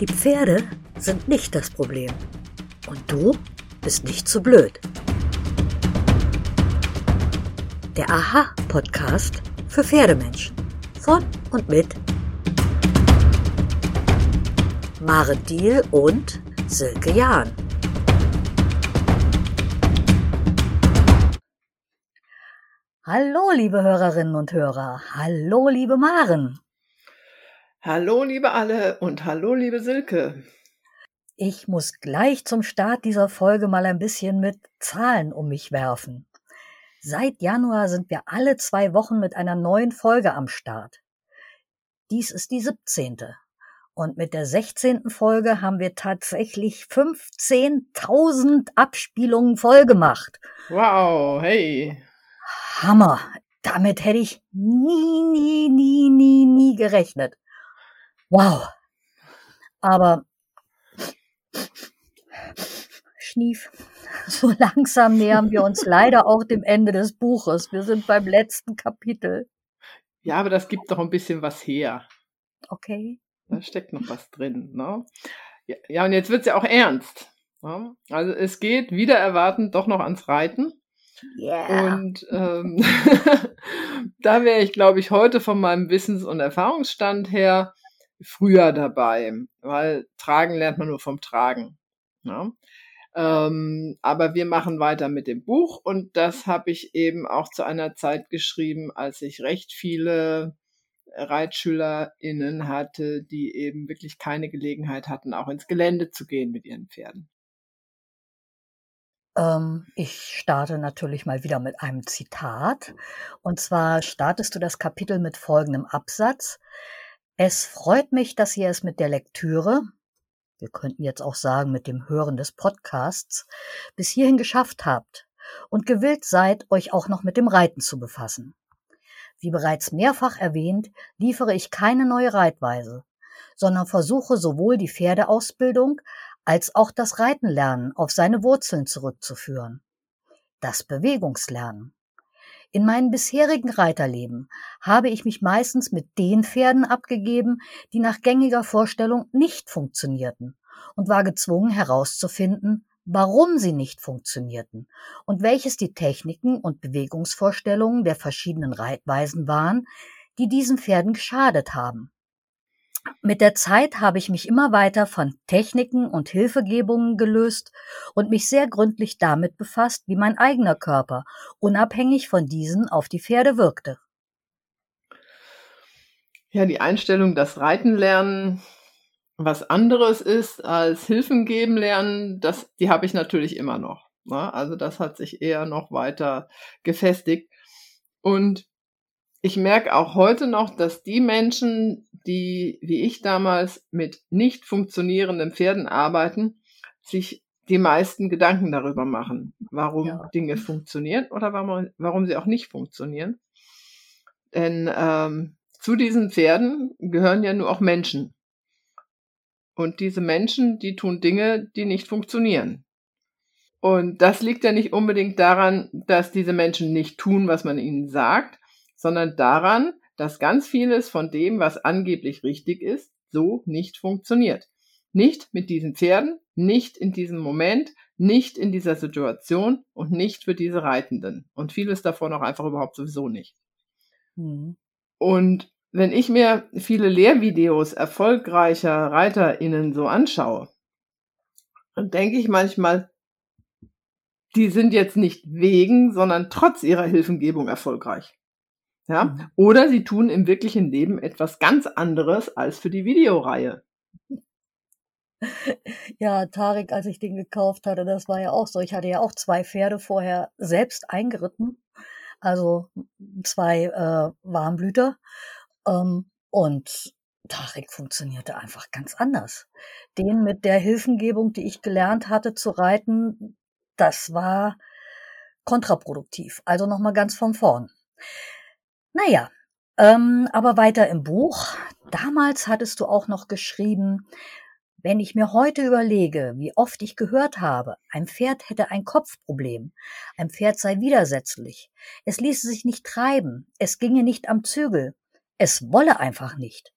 Die Pferde sind nicht das Problem. Und du bist nicht zu blöd. Der Aha-Podcast für Pferdemenschen. Von und mit Mare Diel und Silke Jahn. Hallo, liebe Hörerinnen und Hörer. Hallo, liebe Maren. Hallo, liebe alle und hallo, liebe Silke. Ich muss gleich zum Start dieser Folge mal ein bisschen mit Zahlen um mich werfen. Seit Januar sind wir alle zwei Wochen mit einer neuen Folge am Start. Dies ist die 17. Und mit der 16. Folge haben wir tatsächlich 15.000 Abspielungen voll gemacht. Wow, hey. Hammer. Damit hätte ich nie, nie, nie, nie, nie gerechnet. Wow. Aber Schnief. So langsam nähern wir uns leider auch dem Ende des Buches. Wir sind beim letzten Kapitel. Ja, aber das gibt doch ein bisschen was her. Okay. Da steckt noch was drin. Ne? Ja, ja, und jetzt wird's ja auch ernst. Ne? Also es geht wieder erwartend doch noch ans Reiten. Yeah. Und ähm, da wäre ich, glaube ich, heute von meinem Wissens- und Erfahrungsstand her früher dabei, weil Tragen lernt man nur vom Tragen. Ja? Ähm, aber wir machen weiter mit dem Buch und das habe ich eben auch zu einer Zeit geschrieben, als ich recht viele ReitschülerInnen hatte, die eben wirklich keine Gelegenheit hatten, auch ins Gelände zu gehen mit ihren Pferden. Ähm, ich starte natürlich mal wieder mit einem Zitat. Und zwar startest du das Kapitel mit folgendem Absatz. Es freut mich, dass ihr es mit der Lektüre, wir könnten jetzt auch sagen mit dem Hören des Podcasts, bis hierhin geschafft habt und gewillt seid, euch auch noch mit dem Reiten zu befassen. Wie bereits mehrfach erwähnt, liefere ich keine neue Reitweise, sondern versuche sowohl die Pferdeausbildung als auch das Reitenlernen auf seine Wurzeln zurückzuführen. Das Bewegungslernen. In meinem bisherigen Reiterleben habe ich mich meistens mit den Pferden abgegeben, die nach gängiger Vorstellung nicht funktionierten und war gezwungen herauszufinden, warum sie nicht funktionierten und welches die Techniken und Bewegungsvorstellungen der verschiedenen Reitweisen waren, die diesen Pferden geschadet haben. Mit der Zeit habe ich mich immer weiter von Techniken und Hilfegebungen gelöst und mich sehr gründlich damit befasst, wie mein eigener Körper unabhängig von diesen auf die Pferde wirkte. Ja, die Einstellung, dass Reiten lernen was anderes ist als Hilfen geben lernen, das, die habe ich natürlich immer noch. Ne? Also das hat sich eher noch weiter gefestigt. Und ich merke auch heute noch, dass die Menschen, die wie ich damals mit nicht funktionierenden Pferden arbeiten, sich die meisten Gedanken darüber machen, warum ja. Dinge funktionieren oder warum, warum sie auch nicht funktionieren. Denn ähm, zu diesen Pferden gehören ja nur auch Menschen. Und diese Menschen, die tun Dinge, die nicht funktionieren. Und das liegt ja nicht unbedingt daran, dass diese Menschen nicht tun, was man ihnen sagt, sondern daran, dass ganz vieles von dem, was angeblich richtig ist, so nicht funktioniert. Nicht mit diesen Pferden, nicht in diesem Moment, nicht in dieser Situation und nicht für diese Reitenden. Und vieles davon auch einfach überhaupt sowieso nicht. Mhm. Und wenn ich mir viele Lehrvideos erfolgreicher ReiterInnen so anschaue, dann denke ich manchmal, die sind jetzt nicht wegen, sondern trotz ihrer Hilfengebung erfolgreich. Ja? Mhm. Oder sie tun im wirklichen Leben etwas ganz anderes als für die Videoreihe. Ja, Tarek, als ich den gekauft hatte, das war ja auch so. Ich hatte ja auch zwei Pferde vorher selbst eingeritten. Also zwei äh, Warmblüter. Ähm, und Tarek funktionierte einfach ganz anders. Den mit der Hilfengebung, die ich gelernt hatte zu reiten, das war kontraproduktiv. Also nochmal ganz von vorn. Naja, ähm, aber weiter im Buch. Damals hattest du auch noch geschrieben, wenn ich mir heute überlege, wie oft ich gehört habe, ein Pferd hätte ein Kopfproblem, ein Pferd sei widersetzlich, es ließe sich nicht treiben, es ginge nicht am Zügel, es wolle einfach nicht.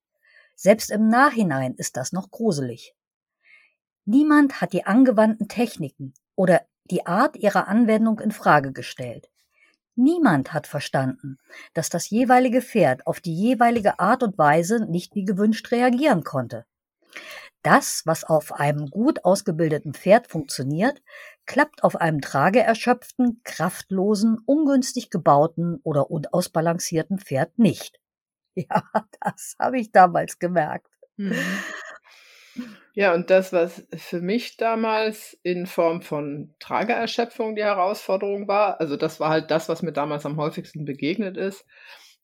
Selbst im Nachhinein ist das noch gruselig. Niemand hat die angewandten Techniken oder die Art ihrer Anwendung in Frage gestellt. Niemand hat verstanden, dass das jeweilige Pferd auf die jeweilige Art und Weise nicht wie gewünscht reagieren konnte. Das, was auf einem gut ausgebildeten Pferd funktioniert, klappt auf einem trageerschöpften, kraftlosen, ungünstig gebauten oder unausbalancierten Pferd nicht. Ja, das habe ich damals gemerkt. Mhm. Ja, und das, was für mich damals in Form von Trageerschöpfung die Herausforderung war, also das war halt das, was mir damals am häufigsten begegnet ist,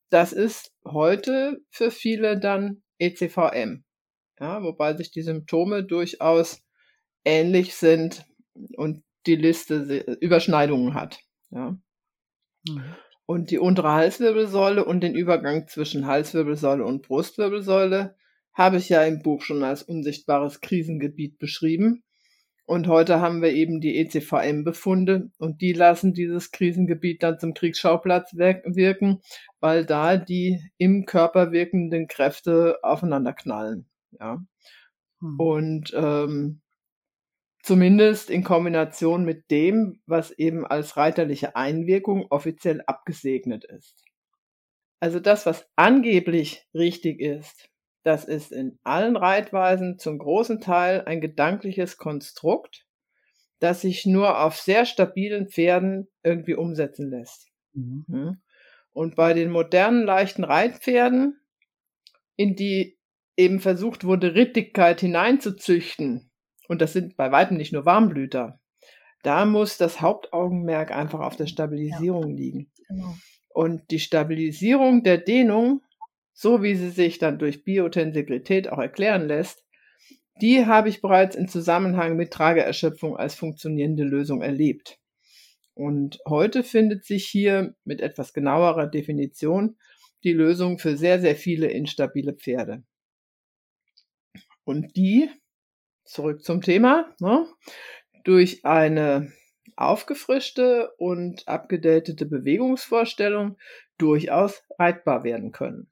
das ist heute für viele dann ECVM. Ja, wobei sich die Symptome durchaus ähnlich sind und die Liste Überschneidungen hat. Ja. Mhm. Und die untere Halswirbelsäule und den Übergang zwischen Halswirbelsäule und Brustwirbelsäule habe ich ja im Buch schon als unsichtbares Krisengebiet beschrieben. Und heute haben wir eben die ECVM-Befunde und die lassen dieses Krisengebiet dann zum Kriegsschauplatz wirken, weil da die im Körper wirkenden Kräfte aufeinander knallen. Ja. Hm. Und ähm, zumindest in Kombination mit dem, was eben als reiterliche Einwirkung offiziell abgesegnet ist. Also das, was angeblich richtig ist, das ist in allen Reitweisen zum großen Teil ein gedankliches Konstrukt, das sich nur auf sehr stabilen Pferden irgendwie umsetzen lässt. Mhm. Hm? Und bei den modernen leichten Reitpferden, in die eben versucht wurde, Rittigkeit hineinzuzüchten, und das sind bei weitem nicht nur Warmblüter, da muss das Hauptaugenmerk einfach auf der Stabilisierung ja. liegen. Genau. Und die Stabilisierung der Dehnung so wie sie sich dann durch Biotensegrität auch erklären lässt, die habe ich bereits in Zusammenhang mit Trageerschöpfung als funktionierende Lösung erlebt. Und heute findet sich hier mit etwas genauerer Definition die Lösung für sehr, sehr viele instabile Pferde. Und die, zurück zum Thema, ne, durch eine aufgefrischte und abgedatete Bewegungsvorstellung durchaus reitbar werden können.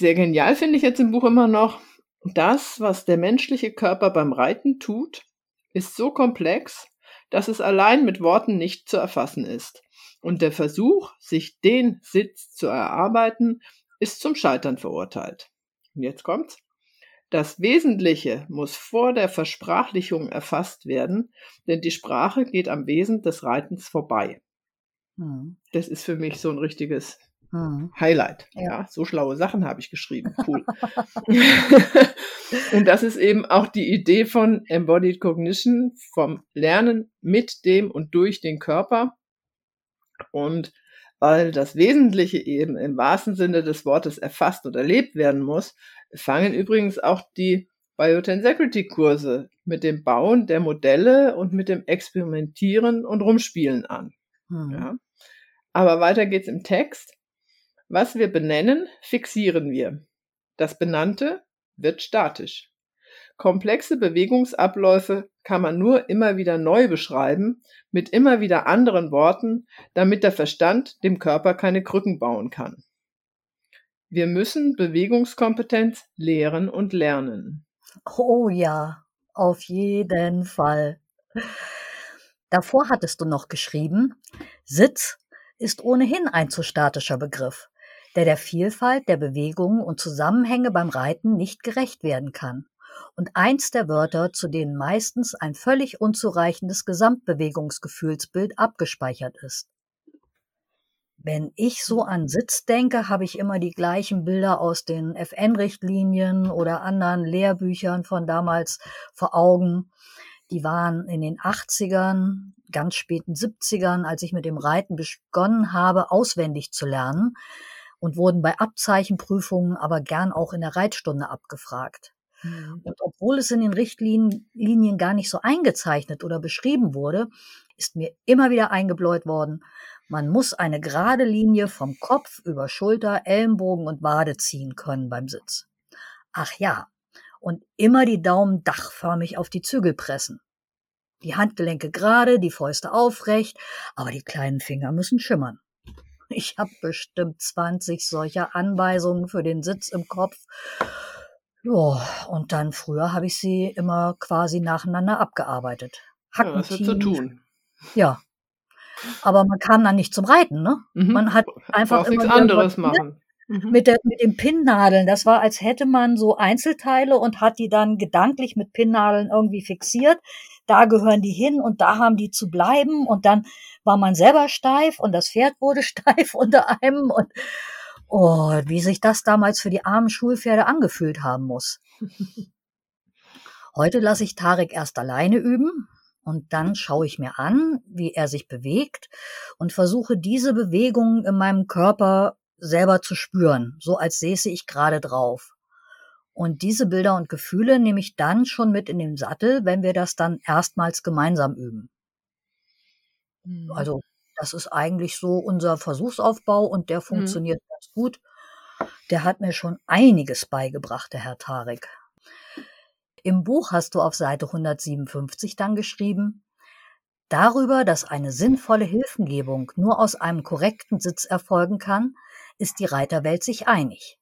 Sehr genial finde ich jetzt im Buch immer noch, das, was der menschliche Körper beim Reiten tut, ist so komplex, dass es allein mit Worten nicht zu erfassen ist. Und der Versuch, sich den Sitz zu erarbeiten, ist zum Scheitern verurteilt. Und jetzt kommt's. Das Wesentliche muss vor der Versprachlichung erfasst werden, denn die Sprache geht am Wesen des Reitens vorbei. Hm. Das ist für mich so ein richtiges Mhm. Highlight. Ja. ja. so schlaue Sachen habe ich geschrieben. Cool. und das ist eben auch die Idee von Embodied Cognition, vom Lernen mit dem und durch den Körper. Und weil das Wesentliche eben im wahrsten Sinne des Wortes erfasst und erlebt werden muss, fangen übrigens auch die Biotensecurity Kurse mit dem Bauen der Modelle und mit dem Experimentieren und Rumspielen an. Mhm. Ja. Aber weiter geht's im Text. Was wir benennen, fixieren wir. Das Benannte wird statisch. Komplexe Bewegungsabläufe kann man nur immer wieder neu beschreiben, mit immer wieder anderen Worten, damit der Verstand dem Körper keine Krücken bauen kann. Wir müssen Bewegungskompetenz lehren und lernen. Oh ja, auf jeden Fall. Davor hattest du noch geschrieben, Sitz ist ohnehin ein zu statischer Begriff der der Vielfalt der Bewegungen und Zusammenhänge beim Reiten nicht gerecht werden kann und eins der Wörter, zu denen meistens ein völlig unzureichendes Gesamtbewegungsgefühlsbild abgespeichert ist. Wenn ich so an Sitz denke, habe ich immer die gleichen Bilder aus den FN-Richtlinien oder anderen Lehrbüchern von damals vor Augen. Die waren in den 80ern, ganz späten 70ern, als ich mit dem Reiten begonnen habe, auswendig zu lernen und wurden bei Abzeichenprüfungen aber gern auch in der Reitstunde abgefragt. Mhm. Und obwohl es in den Richtlinien gar nicht so eingezeichnet oder beschrieben wurde, ist mir immer wieder eingebläut worden, man muss eine gerade Linie vom Kopf über Schulter, Ellenbogen und Wade ziehen können beim Sitz. Ach ja, und immer die Daumen dachförmig auf die Zügel pressen. Die Handgelenke gerade, die Fäuste aufrecht, aber die kleinen Finger müssen schimmern. Ich habe bestimmt 20 solcher Anweisungen für den Sitz im Kopf. Ja, und dann früher habe ich sie immer quasi nacheinander abgearbeitet. Ja, was wird zu tun? Ja. Aber man kam dann nicht zum Reiten, ne? Mhm. Man hat einfach immer nichts anderes sortiert machen. Mhm. mit, der, mit den Pinnnadeln. Das war, als hätte man so Einzelteile und hat die dann gedanklich mit Pinnnadeln irgendwie fixiert. Da gehören die hin und da haben die zu bleiben. Und dann war man selber steif und das Pferd wurde steif unter einem. Und oh, wie sich das damals für die armen Schulpferde angefühlt haben muss. Heute lasse ich Tarek erst alleine üben und dann schaue ich mir an, wie er sich bewegt und versuche diese Bewegungen in meinem Körper selber zu spüren, so als säße ich gerade drauf. Und diese Bilder und Gefühle nehme ich dann schon mit in den Sattel, wenn wir das dann erstmals gemeinsam üben. Mhm. Also das ist eigentlich so unser Versuchsaufbau und der Mhm. funktioniert ganz gut. Der hat mir schon einiges beigebracht, der Herr Tarek. Im Buch hast du auf Seite 157 dann geschrieben, darüber, dass eine sinnvolle Hilfengebung nur aus einem korrekten Sitz erfolgen kann, ist die Reiterwelt sich einig.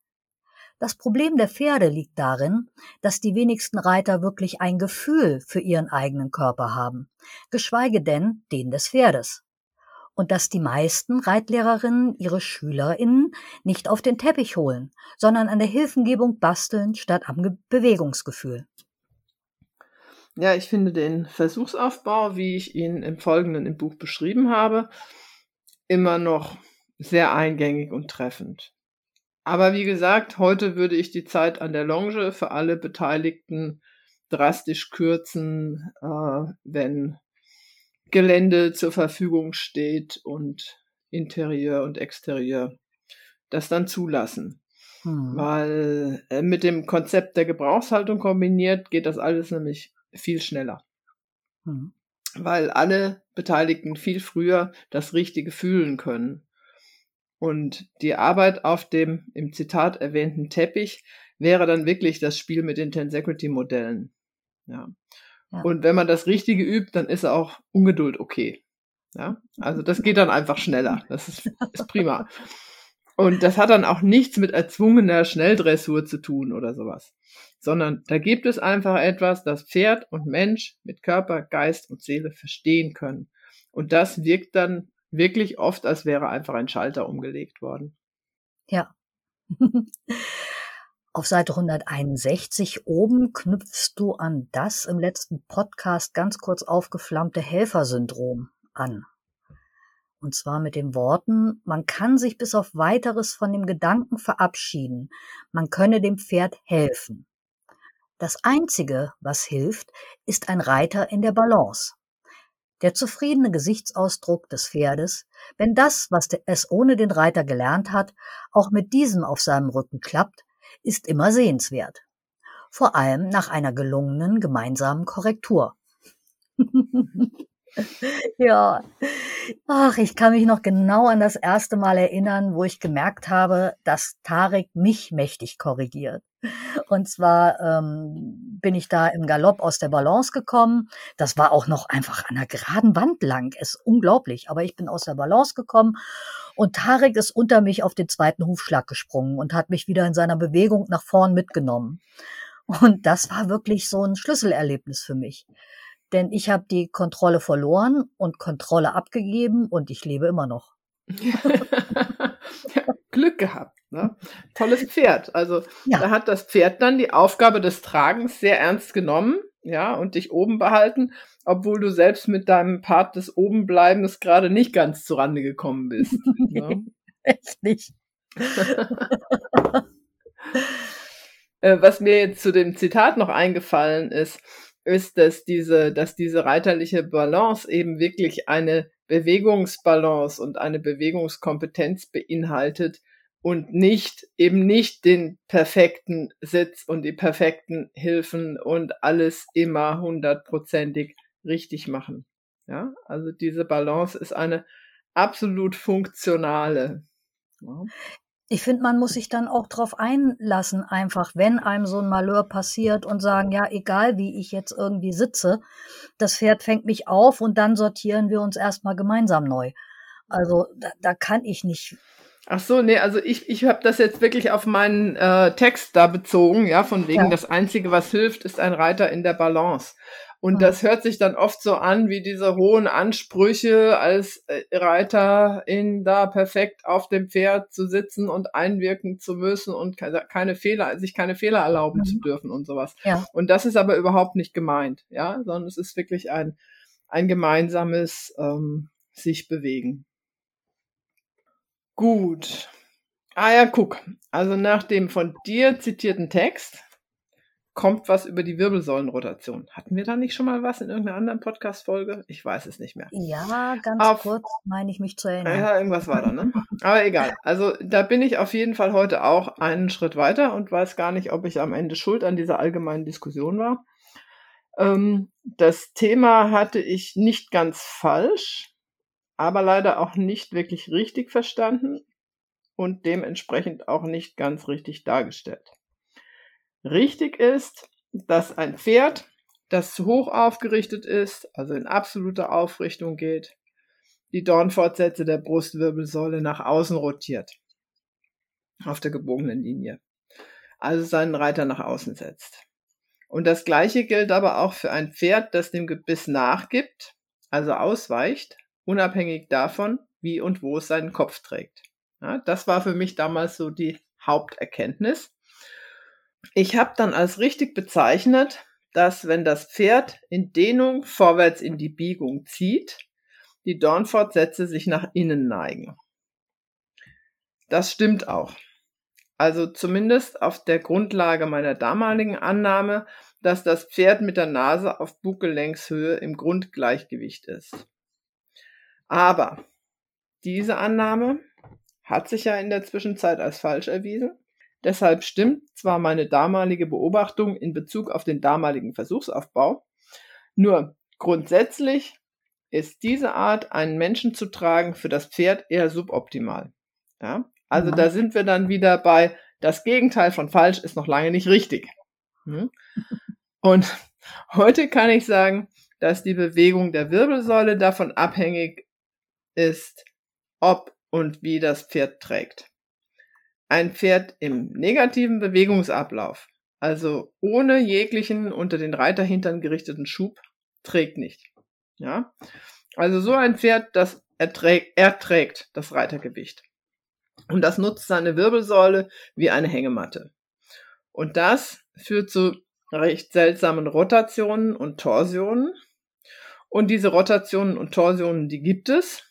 Das Problem der Pferde liegt darin, dass die wenigsten Reiter wirklich ein Gefühl für ihren eigenen Körper haben, geschweige denn den des Pferdes. Und dass die meisten Reitlehrerinnen ihre SchülerInnen nicht auf den Teppich holen, sondern an der Hilfengebung basteln statt am Ge Bewegungsgefühl. Ja, ich finde den Versuchsaufbau, wie ich ihn im Folgenden im Buch beschrieben habe, immer noch sehr eingängig und treffend. Aber wie gesagt, heute würde ich die Zeit an der Longe für alle Beteiligten drastisch kürzen, äh, wenn Gelände zur Verfügung steht und Interieur und Exterieur das dann zulassen. Hm. Weil äh, mit dem Konzept der Gebrauchshaltung kombiniert geht das alles nämlich viel schneller. Hm. Weil alle Beteiligten viel früher das Richtige fühlen können. Und die Arbeit auf dem im Zitat erwähnten Teppich wäre dann wirklich das Spiel mit den Tensegrity-Modellen. Ja. Ja. Und wenn man das Richtige übt, dann ist auch Ungeduld okay. Ja. Also das geht dann einfach schneller. Das ist, ist prima. Und das hat dann auch nichts mit erzwungener Schnelldressur zu tun oder sowas. Sondern da gibt es einfach etwas, das Pferd und Mensch mit Körper, Geist und Seele verstehen können. Und das wirkt dann wirklich oft, als wäre einfach ein Schalter umgelegt worden. Ja. Auf Seite 161 oben knüpfst du an das im letzten Podcast ganz kurz aufgeflammte Helfersyndrom an. Und zwar mit den Worten, man kann sich bis auf weiteres von dem Gedanken verabschieden, man könne dem Pferd helfen. Das Einzige, was hilft, ist ein Reiter in der Balance. Der zufriedene Gesichtsausdruck des Pferdes, wenn das, was es ohne den Reiter gelernt hat, auch mit diesem auf seinem Rücken klappt, ist immer sehenswert. Vor allem nach einer gelungenen gemeinsamen Korrektur. ja. Ach, ich kann mich noch genau an das erste Mal erinnern, wo ich gemerkt habe, dass Tarek mich mächtig korrigiert. Und zwar ähm, bin ich da im Galopp aus der Balance gekommen. Das war auch noch einfach an einer geraden Wand lang. Es ist unglaublich. Aber ich bin aus der Balance gekommen und Tarek ist unter mich auf den zweiten Hufschlag gesprungen und hat mich wieder in seiner Bewegung nach vorn mitgenommen. Und das war wirklich so ein Schlüsselerlebnis für mich. Denn ich habe die Kontrolle verloren und Kontrolle abgegeben und ich lebe immer noch. ja, Glück gehabt. Ne? Tolles Pferd. Also Ja. da hat das Pferd dann die Aufgabe des Tragens sehr ernst genommen, ja, und dich oben behalten, obwohl du selbst mit deinem Part des Obenbleibens gerade nicht ganz zurande gekommen bist. ne? Echt nicht. Äh, Was mir jetzt zu dem Zitat noch eingefallen ist, ist, dass diese, dass diese reiterliche Balance eben wirklich eine Bewegungsbalance und eine Bewegungskompetenz beinhaltet und nicht, eben nicht den perfekten Sitz und die perfekten Hilfen und alles immer hundertprozentig richtig machen. Ja, also diese Balance ist eine absolut funktionale. Ja. Ich finde, man muss sich dann auch drauf einlassen, einfach, wenn einem so ein Malheur passiert und sagen, ja, egal wie ich jetzt irgendwie sitze, das Pferd fängt mich auf und dann sortieren wir uns erstmal gemeinsam neu. Also da, da kann ich nicht Ach so, nee, also ich, ich habe das jetzt wirklich auf meinen äh, Text da bezogen, ja, von wegen Ja. das Einzige, was hilft, ist ein Reiter in der Balance. Und Mhm. das hört sich dann oft so an wie diese hohen Ansprüche als äh, Reiter in da perfekt auf dem Pferd zu sitzen und einwirken zu müssen und keine, keine Fehler, sich keine Fehler erlauben Mhm. zu dürfen und sowas. Ja. Und das ist aber überhaupt nicht gemeint, ja, sondern es ist wirklich ein, ein gemeinsames ähm, sich bewegen. Gut. Ah ja, guck. Also nach dem von dir zitierten Text kommt was über die Wirbelsäulenrotation. Hatten wir da nicht schon mal was in irgendeiner anderen Podcast-Folge? Ich weiß es nicht mehr. Ja, ganz Auf- kurz meine ich mich zu erinnern. Ja, irgendwas war da, ne? Aber egal. Also da bin ich auf jeden Fall heute auch einen Schritt weiter und weiß gar nicht, ob ich am Ende schuld an dieser allgemeinen Diskussion war. Ähm, das Thema hatte ich nicht ganz falsch, aber leider auch nicht wirklich richtig verstanden und dementsprechend auch nicht ganz richtig dargestellt. Richtig ist, dass ein Pferd, das zu hoch aufgerichtet ist, also in absoluter Aufrichtung geht, die Dornfortsätze der Brustwirbelsäule nach außen rotiert. Auf der gebogenen Linie. Also seinen Reiter nach außen setzt. Und das gleiche gilt aber auch für ein Pferd, das dem Gebiss nachgibt, also ausweicht, unabhängig davon, wie und wo es seinen Kopf trägt. Ja, das war für mich damals so die Haupterkenntnis. Ich habe dann als richtig bezeichnet, dass wenn das Pferd in Dehnung vorwärts in die Biegung zieht, die Dornfortsätze sich nach innen neigen. Das stimmt auch. Also zumindest auf der Grundlage meiner damaligen Annahme, dass das Pferd mit der Nase auf Buggelängshöhe im Grundgleichgewicht ist. Aber diese Annahme hat sich ja in der Zwischenzeit als falsch erwiesen. Deshalb stimmt zwar meine damalige Beobachtung in Bezug auf den damaligen Versuchsaufbau, nur grundsätzlich ist diese Art, einen Menschen zu tragen, für das Pferd eher suboptimal. Ja? Also Mhm. da sind wir dann wieder bei, das Gegenteil von falsch ist noch lange nicht richtig. Hm? Und heute kann ich sagen, dass die Bewegung der Wirbelsäule davon abhängig ist, ob und wie das Pferd trägt. Ein Pferd im negativen Bewegungsablauf, also ohne jeglichen unter den Reiterhintern gerichteten Schub, trägt nicht. Ja? Also so ein Pferd, das erträgt, erträgt das Reitergewicht. Und das nutzt seine Wirbelsäule wie eine Hängematte. Und das führt zu recht seltsamen Rotationen und Torsionen. Und diese Rotationen und Torsionen, die gibt es,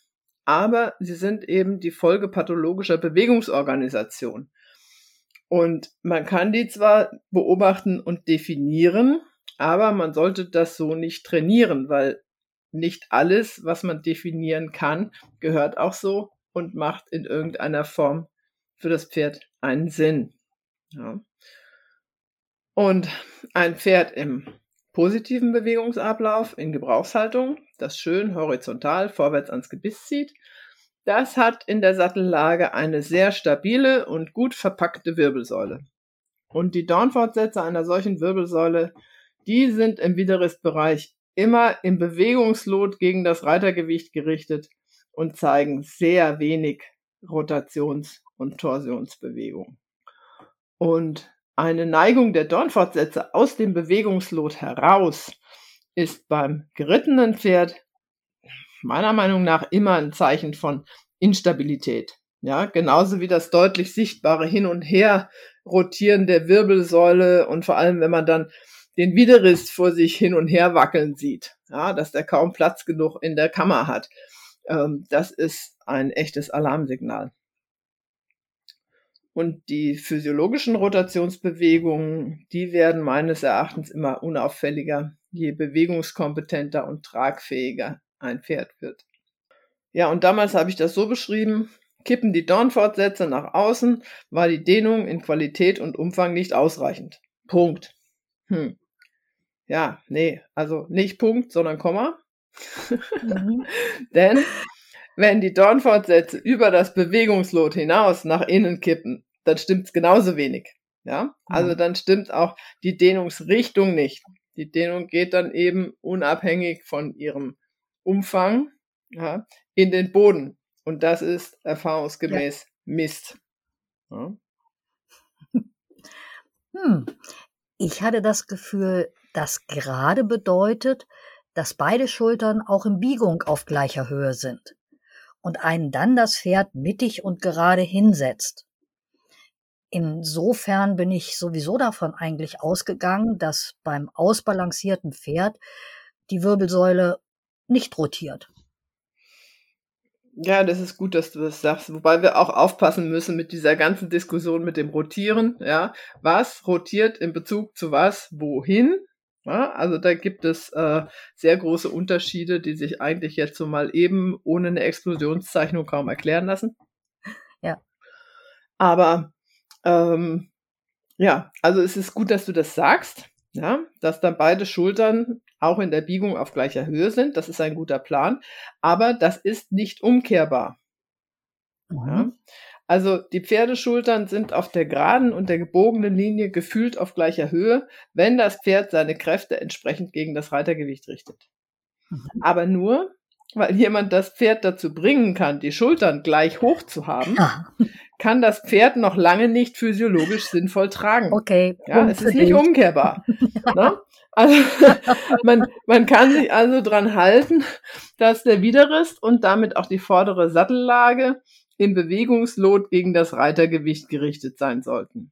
aber sie sind eben die Folge pathologischer Bewegungsorganisation. Und man kann die zwar beobachten und definieren, aber man sollte das so nicht trainieren, weil nicht alles, was man definieren kann, gehört auch so und macht in irgendeiner Form für das Pferd einen Sinn. Ja. Und ein Pferd im positiven Bewegungsablauf in Gebrauchshaltung, das schön horizontal vorwärts ans Gebiss zieht, das hat in der Sattellage eine sehr stabile und gut verpackte Wirbelsäule. Und die Dornfortsätze einer solchen Wirbelsäule, die sind im Widerristbereich immer im Bewegungslot gegen das Reitergewicht gerichtet und zeigen sehr wenig Rotations- und Torsionsbewegung. Und eine Neigung der Dornfortsätze aus dem Bewegungslot heraus ist beim gerittenen Pferd meiner Meinung nach immer ein Zeichen von Instabilität. Ja, genauso wie das deutlich sichtbare Hin und Her rotieren der Wirbelsäule und vor allem, wenn man dann den Widerrist vor sich hin und her wackeln sieht, ja, dass der kaum Platz genug in der Kammer hat. Ähm, das ist ein echtes Alarmsignal. Und die physiologischen Rotationsbewegungen, die werden meines Erachtens immer unauffälliger, je bewegungskompetenter und tragfähiger ein Pferd wird. Ja, und damals habe ich das so beschrieben, kippen die Dornfortsätze nach außen, war die Dehnung in Qualität und Umfang nicht ausreichend. Punkt. Hm. Ja, nee, also nicht Punkt, sondern Komma. Mhm. Denn wenn die Dornfortsätze über das Bewegungslot hinaus nach innen kippen, dann stimmt's genauso wenig. Ja, also dann stimmt auch die Dehnungsrichtung nicht. Die Dehnung geht dann eben unabhängig von ihrem Umfang ja, in den Boden. Und das ist erfahrungsgemäß ja. Mist. Ja. Hm. Ich hatte das Gefühl, dass gerade bedeutet, dass beide Schultern auch in Biegung auf gleicher Höhe sind und einen dann das Pferd mittig und gerade hinsetzt. Insofern bin ich sowieso davon eigentlich ausgegangen, dass beim ausbalancierten Pferd die Wirbelsäule nicht rotiert. Ja, das ist gut, dass du das sagst. Wobei wir auch aufpassen müssen mit dieser ganzen Diskussion mit dem Rotieren. Ja, was rotiert in Bezug zu was, wohin? Ja, also da gibt es äh, sehr große Unterschiede, die sich eigentlich jetzt so mal eben ohne eine Explosionszeichnung kaum erklären lassen. Ja. Aber ähm, ja, also es ist gut, dass du das sagst, ja, dass dann beide Schultern auch in der Biegung auf gleicher Höhe sind. Das ist ein guter Plan. Aber das ist nicht umkehrbar. Mhm. Ja? Also die Pferdeschultern sind auf der geraden und der gebogenen Linie gefühlt auf gleicher Höhe, wenn das Pferd seine Kräfte entsprechend gegen das Reitergewicht richtet. Mhm. Aber nur, weil jemand das Pferd dazu bringen kann, die Schultern gleich hoch zu haben, ja. kann das Pferd noch lange nicht physiologisch sinnvoll tragen. Okay. Ja, es ist nicht umkehrbar. ne? Also man, man kann sich also dran halten, dass der Widerrist und damit auch die vordere Sattellage im Bewegungslot gegen das Reitergewicht gerichtet sein sollten.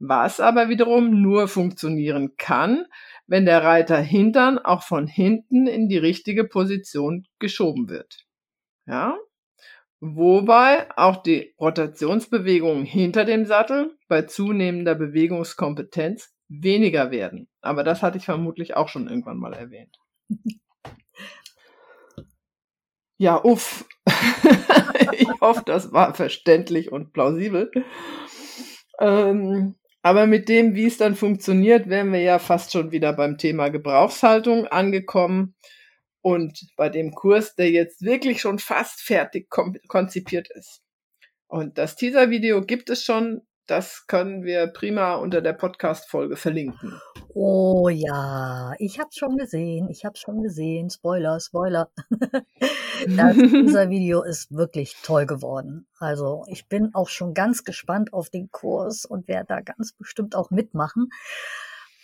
Was aber wiederum nur funktionieren kann, wenn der Reiter Hintern auch von hinten in die richtige Position geschoben wird. Ja? Wobei auch die Rotationsbewegungen hinter dem Sattel bei zunehmender Bewegungskompetenz weniger werden. Aber das hatte ich vermutlich auch schon irgendwann mal erwähnt. Ja, uff. ich hoffe, das war verständlich und plausibel. Ähm, aber mit dem, wie es dann funktioniert, wären wir ja fast schon wieder beim Thema Gebrauchshaltung angekommen. Und bei dem Kurs, der jetzt wirklich schon fast fertig konzipiert ist. Und das Teaser-Video gibt es schon das können wir prima unter der Podcast-Folge verlinken. Oh ja, ich habe schon gesehen, ich habe schon gesehen. Spoiler, Spoiler. dieser Video ist wirklich toll geworden. Also ich bin auch schon ganz gespannt auf den Kurs und werde da ganz bestimmt auch mitmachen.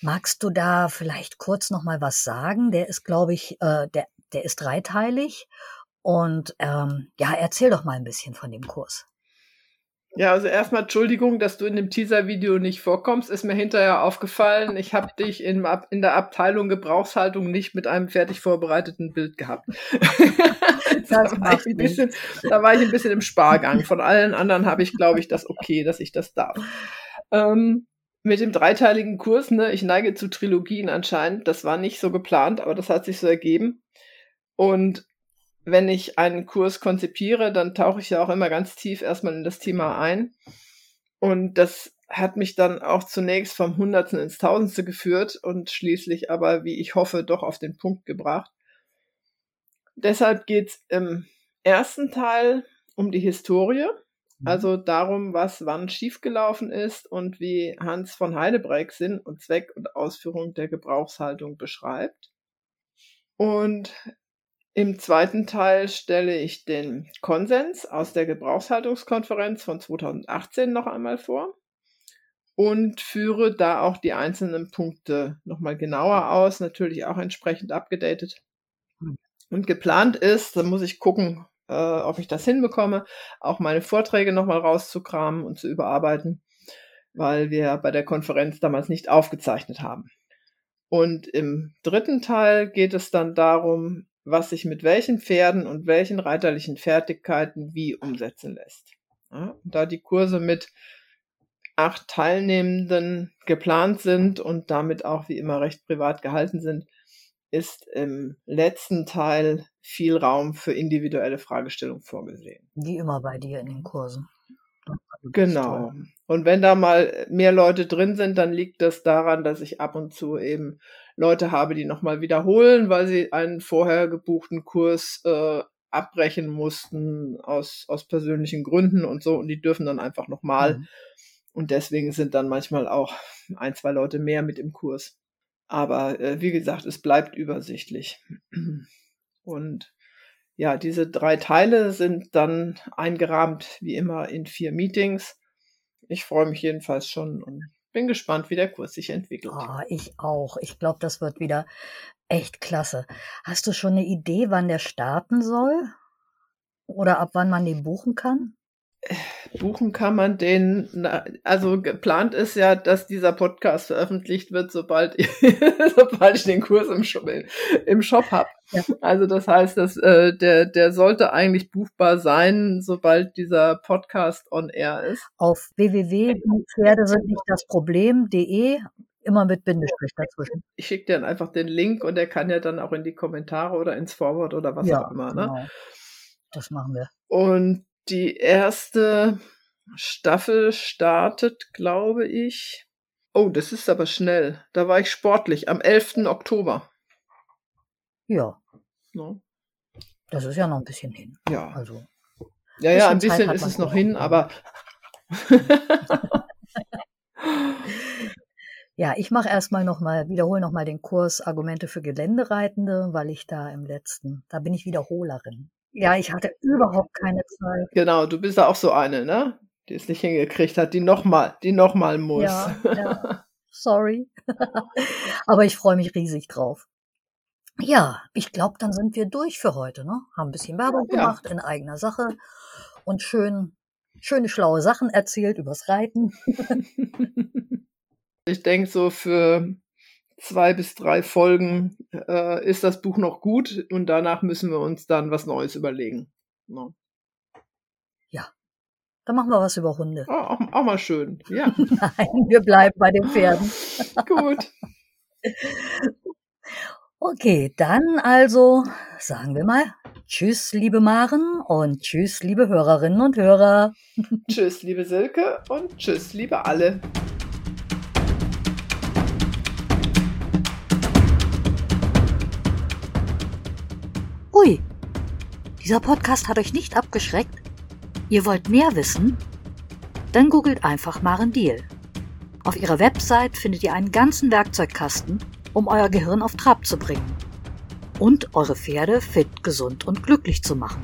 Magst du da vielleicht kurz noch mal was sagen? Der ist, glaube ich, äh, der, der ist dreiteilig. Und ähm, ja, erzähl doch mal ein bisschen von dem Kurs. Ja, also erstmal Entschuldigung, dass du in dem Teaser-Video nicht vorkommst, ist mir hinterher aufgefallen. Ich habe dich in, in, der Abteilung Gebrauchshaltung nicht mit einem fertig vorbereiteten Bild gehabt. da, war ich ein bisschen, da war ich ein bisschen im Spargang. Von allen anderen habe ich, glaube ich, das okay, dass ich das darf. Ähm, mit dem dreiteiligen Kurs, ne, ich neige zu Trilogien anscheinend. Das war nicht so geplant, aber das hat sich so ergeben. Und wenn ich einen Kurs konzipiere, dann tauche ich ja auch immer ganz tief erstmal in das Thema ein. Und das hat mich dann auch zunächst vom Hundertsten ins Tausendste geführt und schließlich aber, wie ich hoffe, doch auf den Punkt gebracht. Deshalb geht's im ersten Teil um die Historie, mhm. also darum, was wann schiefgelaufen ist und wie Hans von Heidebreck Sinn und Zweck und Ausführung der Gebrauchshaltung beschreibt. Und im zweiten Teil stelle ich den Konsens aus der Gebrauchshaltungskonferenz von 2018 noch einmal vor und führe da auch die einzelnen Punkte nochmal genauer aus, natürlich auch entsprechend abgedatet. Und geplant ist, da muss ich gucken, äh, ob ich das hinbekomme, auch meine Vorträge nochmal rauszukramen und zu überarbeiten, weil wir bei der Konferenz damals nicht aufgezeichnet haben. Und im dritten Teil geht es dann darum, was sich mit welchen Pferden und welchen reiterlichen Fertigkeiten wie umsetzen lässt. Ja, da die Kurse mit acht Teilnehmenden geplant sind und damit auch wie immer recht privat gehalten sind, ist im letzten Teil viel Raum für individuelle Fragestellungen vorgesehen. Wie immer bei dir in den Kursen. Genau. Und wenn da mal mehr Leute drin sind, dann liegt das daran, dass ich ab und zu eben Leute habe, die nochmal wiederholen, weil sie einen vorher gebuchten Kurs äh, abbrechen mussten aus, aus persönlichen Gründen und so. Und die dürfen dann einfach nochmal. Mhm. Und deswegen sind dann manchmal auch ein, zwei Leute mehr mit im Kurs. Aber äh, wie gesagt, es bleibt übersichtlich. Und ja, diese drei Teile sind dann eingerahmt, wie immer, in vier Meetings. Ich freue mich jedenfalls schon und bin gespannt, wie der Kurs sich entwickelt. Oh, ich auch. Ich glaube, das wird wieder echt klasse. Hast du schon eine Idee, wann der starten soll? Oder ab wann man den buchen kann? Buchen kann man den, also geplant ist ja, dass dieser Podcast veröffentlicht wird, sobald, ich, sobald ich den Kurs im Shop, im Shop habe. Ja. Also das heißt, dass, äh, der, der sollte eigentlich buchbar sein, sobald dieser Podcast on air ist. Auf www.pferde sind nicht das Problem.de immer mit Bindestrich dazwischen. Ich schicke dir dann einfach den Link und der kann ja dann auch in die Kommentare oder ins Forward oder was ja, auch immer. Ne? Genau. Das machen wir. Und die erste Staffel startet, glaube ich. Oh, das ist aber schnell. Da war ich sportlich am 11. Oktober. Ja. No. Das ist ja noch ein bisschen hin. Ja. Also. Ja, ja, ein bisschen ist es noch hin, aber. ja, ich mache erstmal nochmal, wiederhole nochmal den Kurs Argumente für Geländereitende, weil ich da im letzten, da bin ich Wiederholerin. Ja, ich hatte überhaupt keine Zeit. Genau, du bist ja auch so eine, ne? Die es nicht hingekriegt hat, die nochmal, die nochmal muss. Ja, ja. Sorry. Aber ich freue mich riesig drauf. Ja, ich glaube, dann sind wir durch für heute, ne? Haben ein bisschen Werbung gemacht ja. in eigener Sache und schön, schöne, schlaue Sachen erzählt übers Reiten. ich denke, so für zwei bis drei Folgen äh, ist das Buch noch gut und danach müssen wir uns dann was Neues überlegen. No. Ja, dann machen wir was über Hunde. Oh, auch, auch, mal schön, ja. Nein, wir bleiben bei den Pferden. gut. Okay, dann also sagen wir mal Tschüss, liebe Maren und Tschüss, liebe Hörerinnen und Hörer. tschüss, liebe Silke und Tschüss, liebe alle. Ui, dieser Podcast hat euch nicht abgeschreckt? Ihr wollt mehr wissen? Dann googelt einfach Maren Deal. Auf ihrer Website findet ihr einen ganzen Werkzeugkasten, um euer Gehirn auf Trab zu bringen und eure Pferde fit, gesund und glücklich zu machen.